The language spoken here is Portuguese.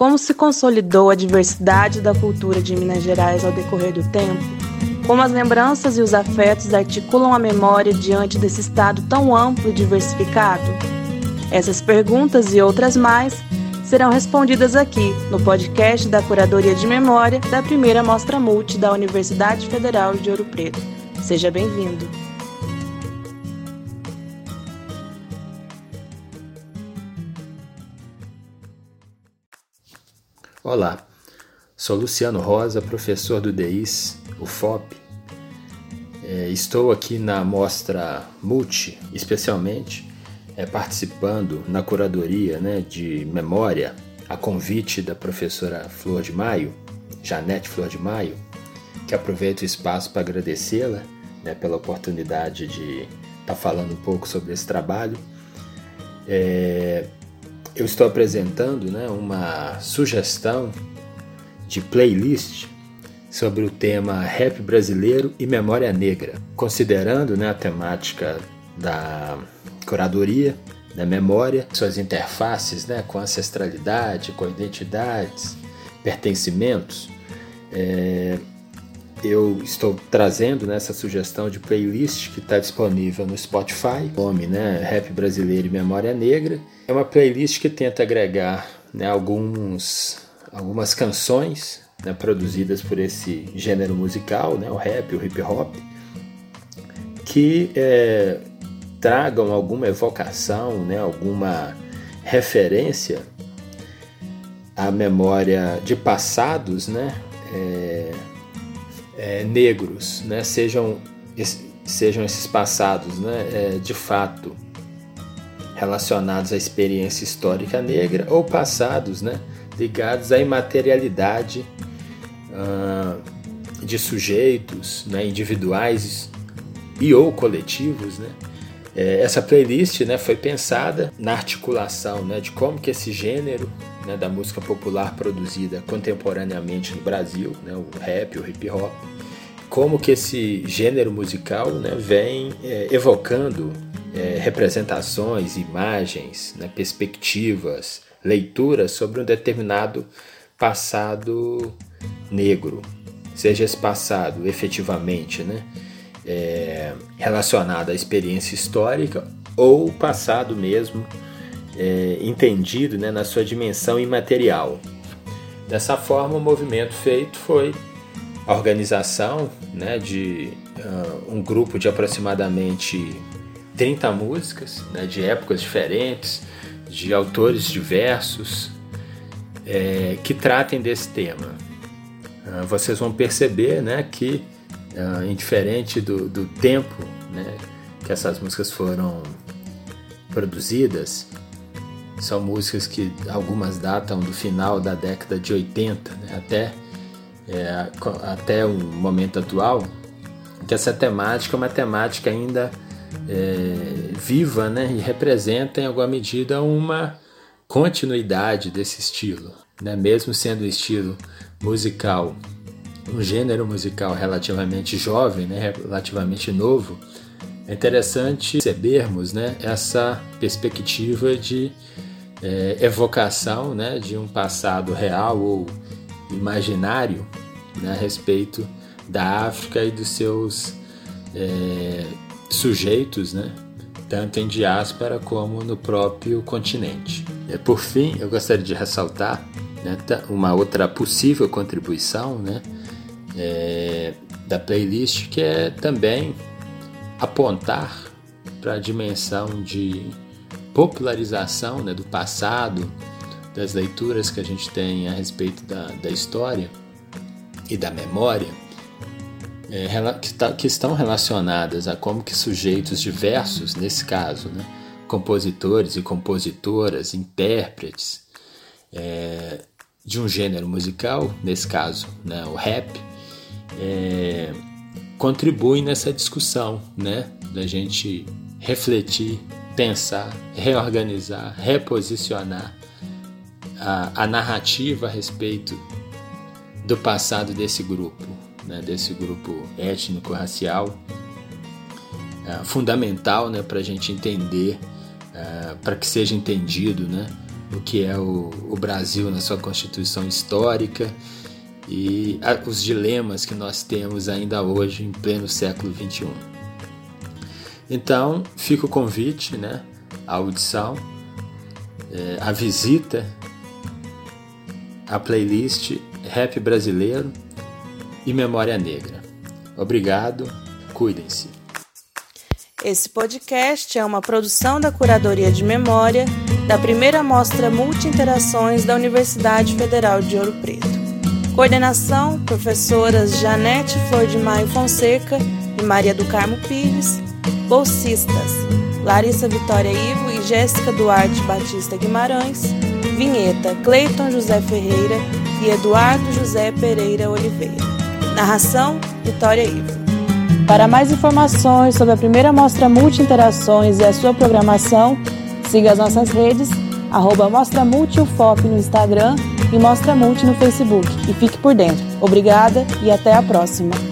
Como se consolidou a diversidade da cultura de Minas Gerais ao decorrer do tempo? Como as lembranças e os afetos articulam a memória diante desse estado tão amplo e diversificado? Essas perguntas e outras mais serão respondidas aqui no podcast da Curadoria de Memória da primeira Mostra Multi da Universidade Federal de Ouro Preto. Seja bem-vindo! Olá, sou Luciano Rosa, professor do DEIS, UFOP. É, estou aqui na mostra Multi, especialmente é, participando na curadoria né, de memória, a convite da professora Flor de Maio, Janete Flor de Maio, que aproveito o espaço para agradecê-la né, pela oportunidade de estar tá falando um pouco sobre esse trabalho. É, eu estou apresentando né, uma sugestão de playlist sobre o tema rap brasileiro e memória negra, considerando né, a temática da curadoria da memória, suas interfaces né, com ancestralidade, com identidades, pertencimentos. É, eu estou trazendo né, sugestão de playlist que está disponível no Spotify, nome né, Rap Brasileiro e Memória Negra. É uma playlist que tenta agregar né, alguns, algumas canções né, produzidas por esse gênero musical, né, o rap, o hip hop, que é, tragam alguma evocação, né, alguma referência à memória de passados, né, é, é, negros, né, sejam, sejam esses passados, né, é, de fato relacionados à experiência histórica negra ou passados, né, ligados à imaterialidade ah, de sujeitos, né, individuais e ou coletivos, né, é, essa playlist né, foi pensada na articulação né, de como que esse gênero né, da música popular produzida contemporaneamente no Brasil, né, o rap, o hip hop, como que esse gênero musical né, vem é, evocando é, representações, imagens, né, perspectivas, leituras sobre um determinado passado negro, seja esse passado efetivamente, né, é, relacionada à experiência histórica ou passado mesmo, é, entendido né, na sua dimensão imaterial. Dessa forma, o movimento feito foi a organização né, de uh, um grupo de aproximadamente 30 músicas, né, de épocas diferentes, de autores diversos, é, que tratem desse tema. Uh, vocês vão perceber né, que uh, indiferente do, do tempo né, que essas músicas foram produzidas, são músicas que algumas datam do final da década de 80 né, até, é, até o momento atual, que essa temática é uma temática ainda é, viva né, e representa em alguma medida uma continuidade desse estilo, né, mesmo sendo um estilo musical um gênero musical relativamente jovem, né, relativamente novo, é interessante percebermos né, essa perspectiva de é, evocação né, de um passado real ou imaginário né, a respeito da África e dos seus é, sujeitos, né, tanto em diáspora como no próprio continente. E, por fim, eu gostaria de ressaltar né, uma outra possível contribuição né, é, da playlist, que é também apontar para a dimensão de popularização né, do passado, das leituras que a gente tem a respeito da, da história e da memória, é, que, tá, que, estão relacionadas a como que sujeitos diversos, nesse caso, né, compositores e compositoras, intérpretes é, de um gênero musical, nesse caso né, o rap, é, contribui nessa discussão, né? Da gente refletir, pensar, reorganizar, reposicionar a, a narrativa a respeito do passado desse grupo, né? desse grupo étnico-racial, é, fundamental né? para a gente entender, é, para que seja entendido né? o que é o, o Brasil na sua constituição histórica e a, os dilemas que nós temos ainda hoje em pleno século XXI. Então, fica o convite, né, a audição, é, a visita, a playlist Rap Brasileiro e Memória Negra. Obrigado, cuidem-se. Esse podcast é uma produção da Curadoria de Memória da primeira Mostra Multi-Interações da Universidade Federal de Ouro Preto. Coordenação: professoras Janete Flor de Maio Fonseca e Maria do Carmo Pires. Bolsistas: Larissa Vitória Ivo e Jéssica Duarte Batista Guimarães. Vinheta: Cleiton José Ferreira e Eduardo José Pereira Oliveira. Narração: Vitória Ivo. Para mais informações sobre a primeira mostra Multi-Interações e a sua programação, siga as nossas redes, arroba Mostra Multi UFOP no Instagram e Mostra Multi no Facebook. E fique por dentro. Obrigada e até a próxima.